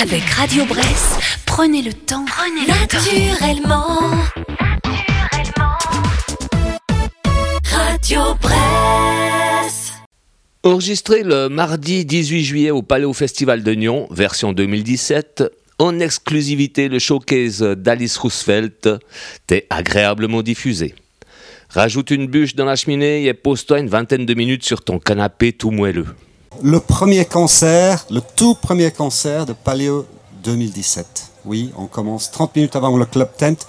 Avec Radio Bresse, prenez le temps, prenez naturellement. naturellement. Radio Bresse. Enregistré le mardi 18 juillet au Paléo Festival de Nyon, version 2017, en exclusivité le showcase d'Alice Roosevelt, t'es agréablement diffusé. Rajoute une bûche dans la cheminée et pose-toi une vingtaine de minutes sur ton canapé tout moelleux. Le premier concert, le tout premier concert de Paléo 2017. Oui, on commence 30 minutes avant le Club Tent.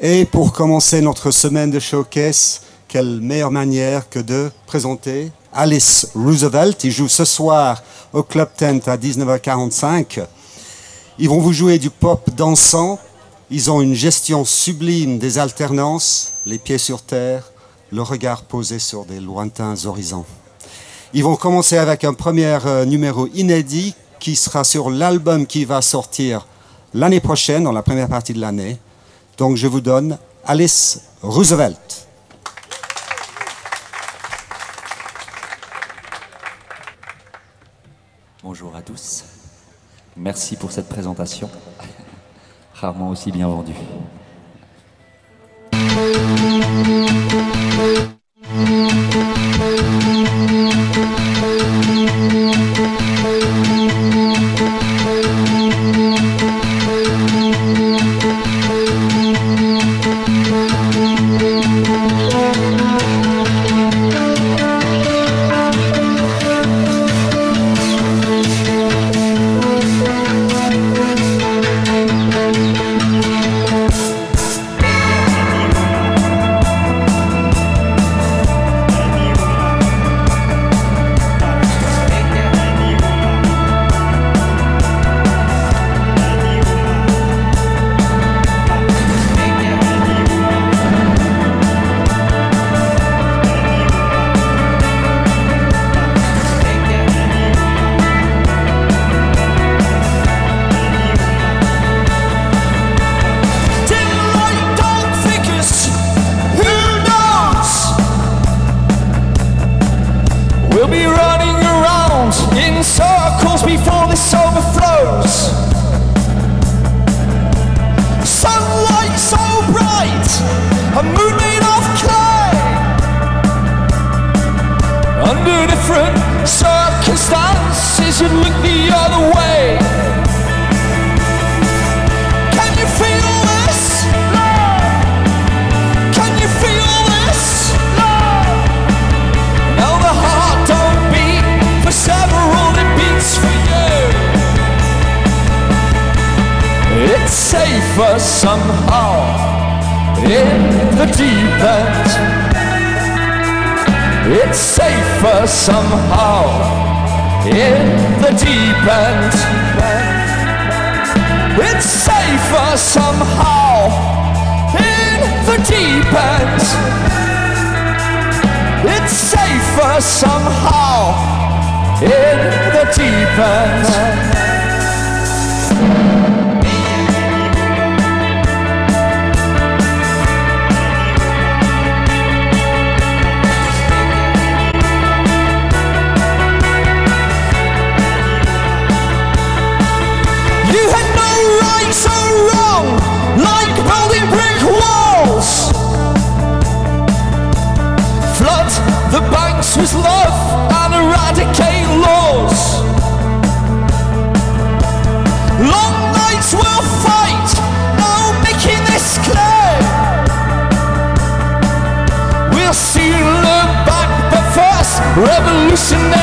Et pour commencer notre semaine de showcase, quelle meilleure manière que de présenter Alice Roosevelt. Il joue ce soir au Club Tent à 19h45. Ils vont vous jouer du pop dansant. Ils ont une gestion sublime des alternances, les pieds sur terre, le regard posé sur des lointains horizons. Ils vont commencer avec un premier euh, numéro inédit qui sera sur l'album qui va sortir l'année prochaine, dans la première partie de l'année. Donc je vous donne Alice Roosevelt. Bonjour à tous. Merci pour cette présentation, rarement aussi bien rendue. different circumstances you'd look the other way. Can you feel this? Love. Can you feel this? Love. Now the heart don't beat for several, it beats for you. It's safer somehow in the deep end. It's safer somehow in the deep end. It's safer somehow in the deep end. It's safer somehow in the deep end. choose love and eradicate laws. Long nights will fight, no making this clear. We'll see you look back, but first, revolutionary.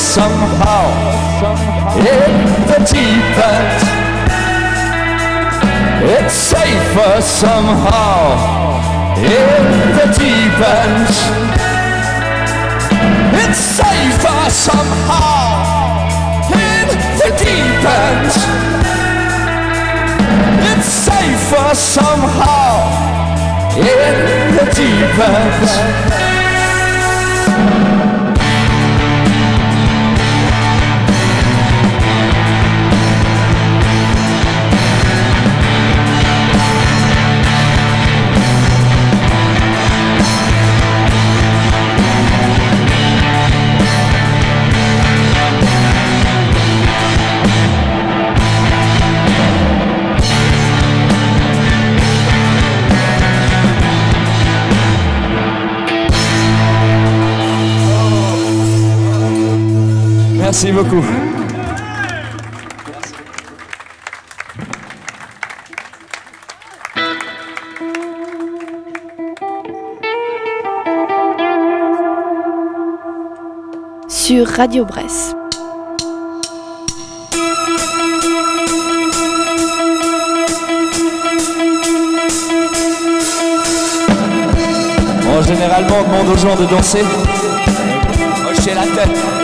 somehow in the deep end. It's safer somehow in the deep end. It's safer somehow in the deep end. It's safer somehow in the deep end. Merci beaucoup. Sur Radio Bresse. Bon, généralement, on demande aux gens de danser. Hocher la tête.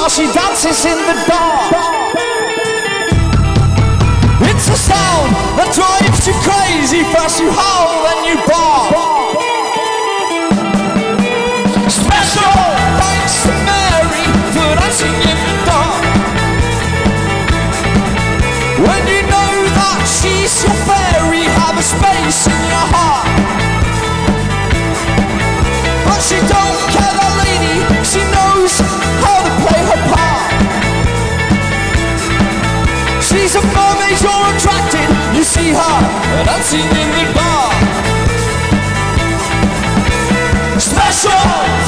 While she dances in the dark? It's a sound that drives you crazy. First you howl, then you bark. Special thanks to Mary for dancing in the dark. When you know that she's your fairy, have a space in your heart. But she don't care dancing in the dark. Special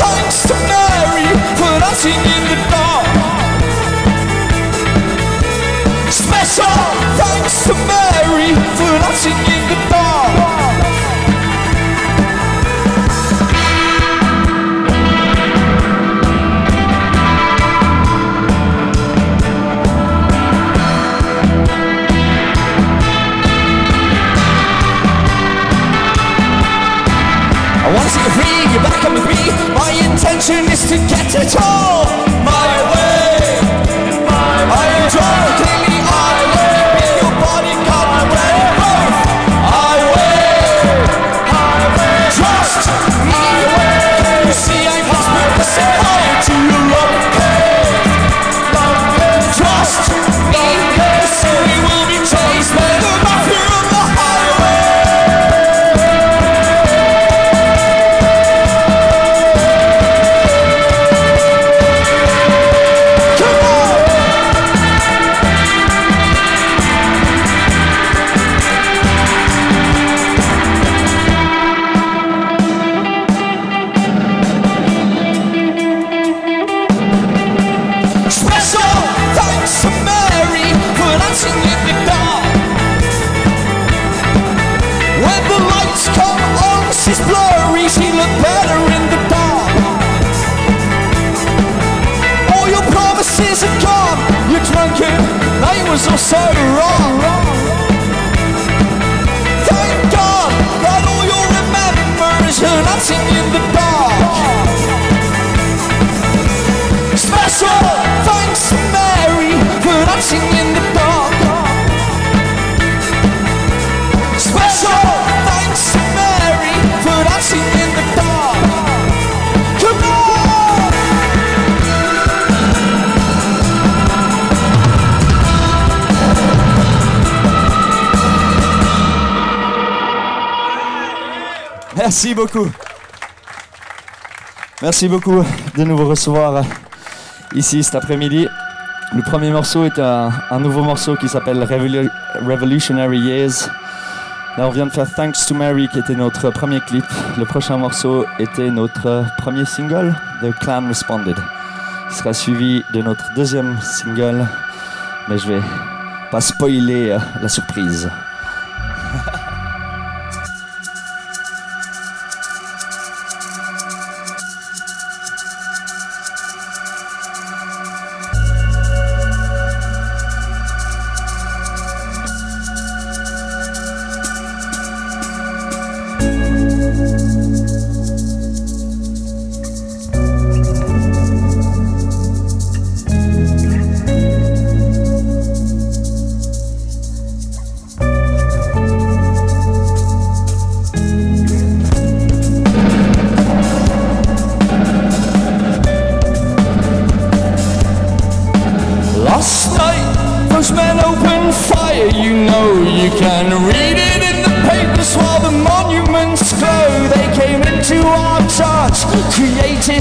thanks to Mary for dancing in the dark. Special thanks to Mary for dancing in the dark. Want to see you free, you're back on the beat. My intention is to get it all Merci beaucoup. Merci beaucoup de nous recevoir euh, ici cet après-midi. Le premier morceau est un, nouveau morceau qui s'appelle Revolu- Revolutionary Years. Là, on vient de faire Thanks to Mary, qui était notre premier clip. Le prochain morceau était notre premier single, The Clan Responded. Il sera suivi de notre deuxième single, mais je vais pas spoiler euh, la surprise.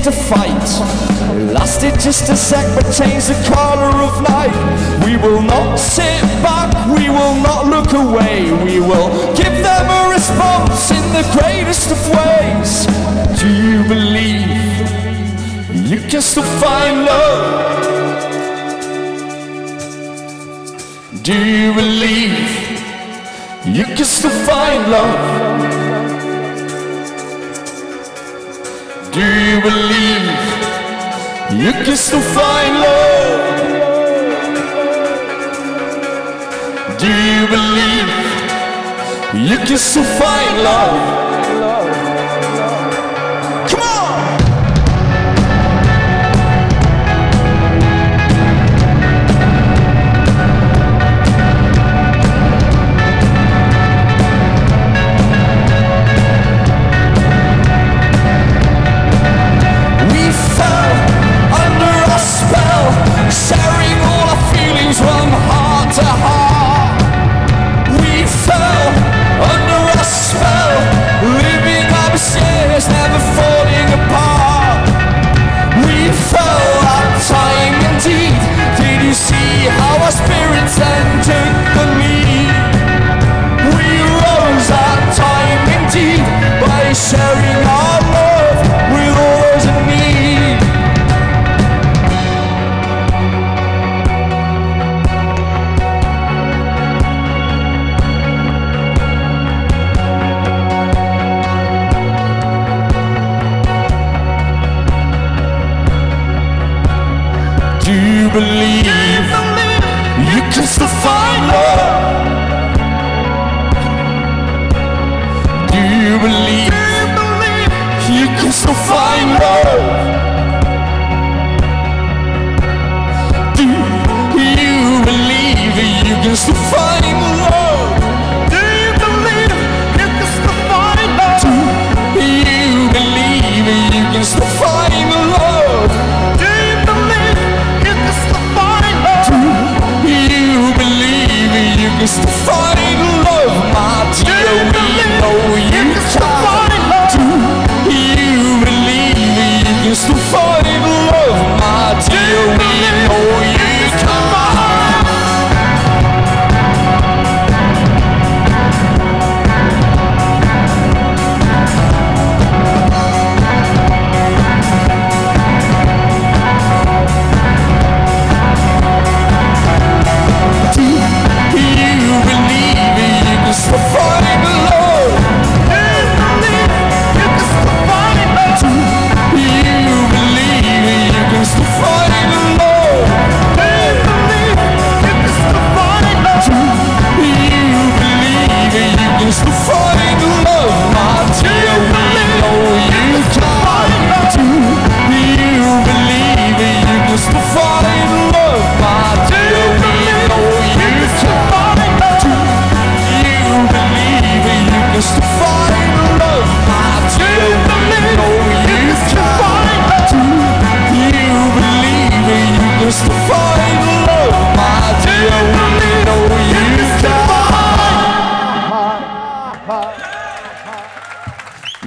A fight. It lasted just a sec, but changed the color of light. We will not sit back, we will not look away. We will give them a response in the greatest of ways. Do you believe you can still find love? Do you believe you can still find love? Do you believe you can still find love? Do you believe you can still find love? Find love? Do you believe you can still find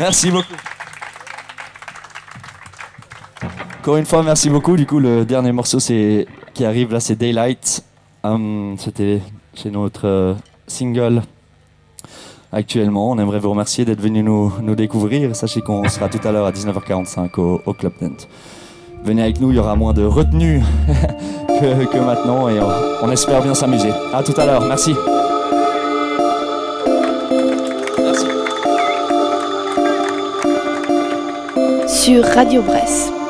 Merci beaucoup. Encore une fois, merci beaucoup. Du coup, le dernier morceau c'est qui arrive là, c'est Daylight. Hum, C'était c'est notre euh, single actuellement. On aimerait vous remercier d'être venu nous, nous découvrir. Sachez qu'on sera tout à l'heure à 19h45 au, Club Tent. Venez avec nous, il y aura moins de retenue que, maintenant et on, on espère bien s'amuser. À tout à l'heure. Merci. Sur Radio Bresse.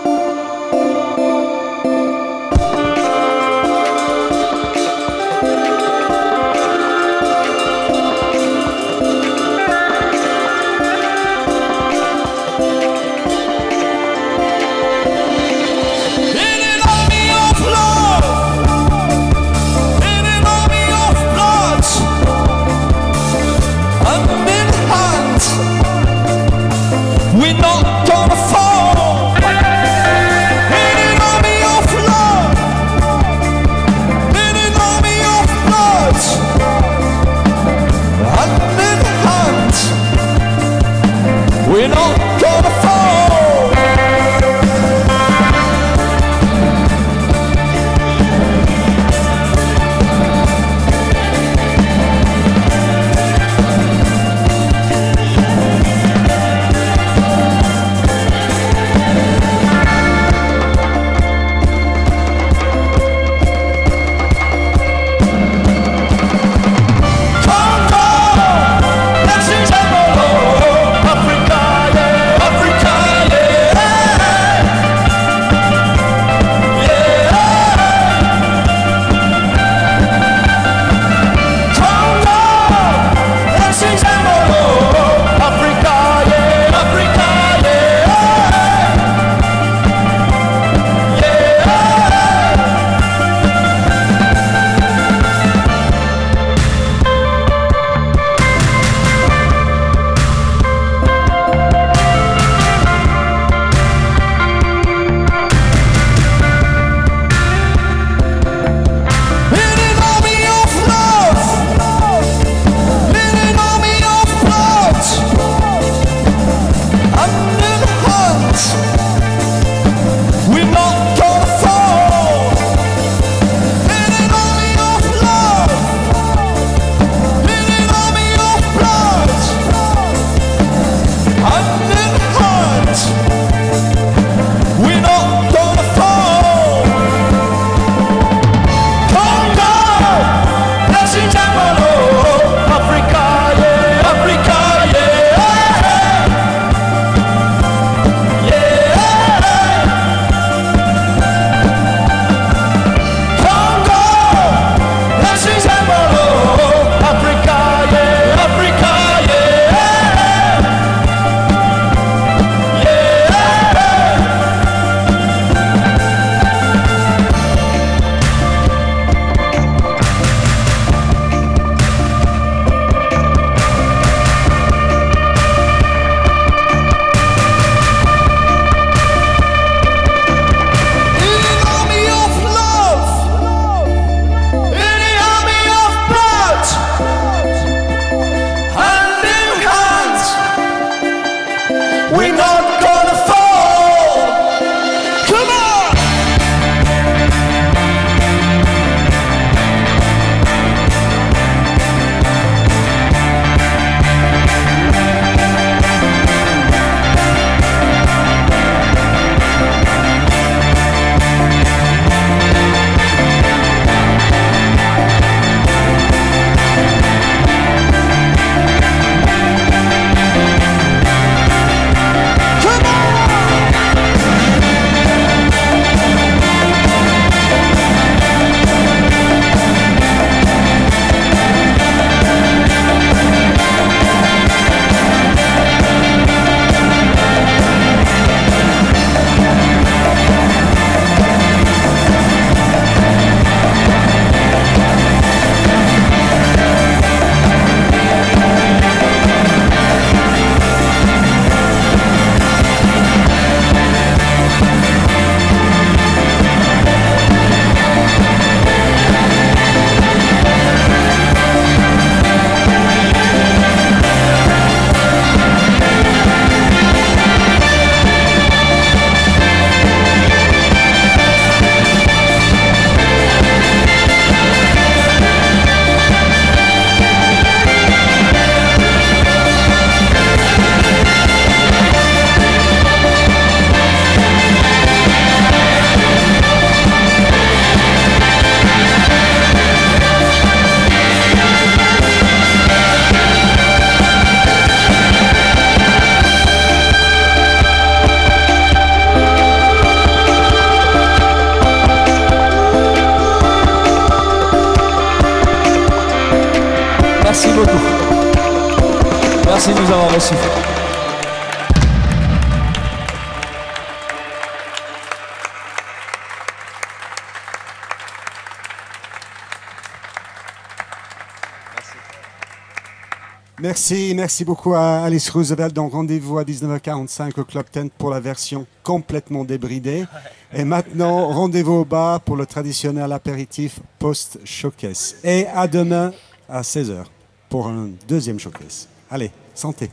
Merci, merci beaucoup à Alice Roosevelt. Donc rendez-vous à 19h45 au Club Tent pour la version complètement débridée. Et maintenant, rendez-vous au bar pour le traditionnel apéritif post-showcase. Et à demain à 16h pour un deuxième showcase. Allez, santé.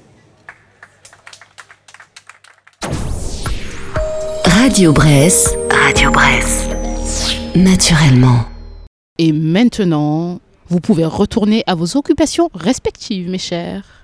Radio Bresse, Radio Bresse, naturellement. Et maintenant, vous pouvez retourner à vos occupations respectives, mes chers.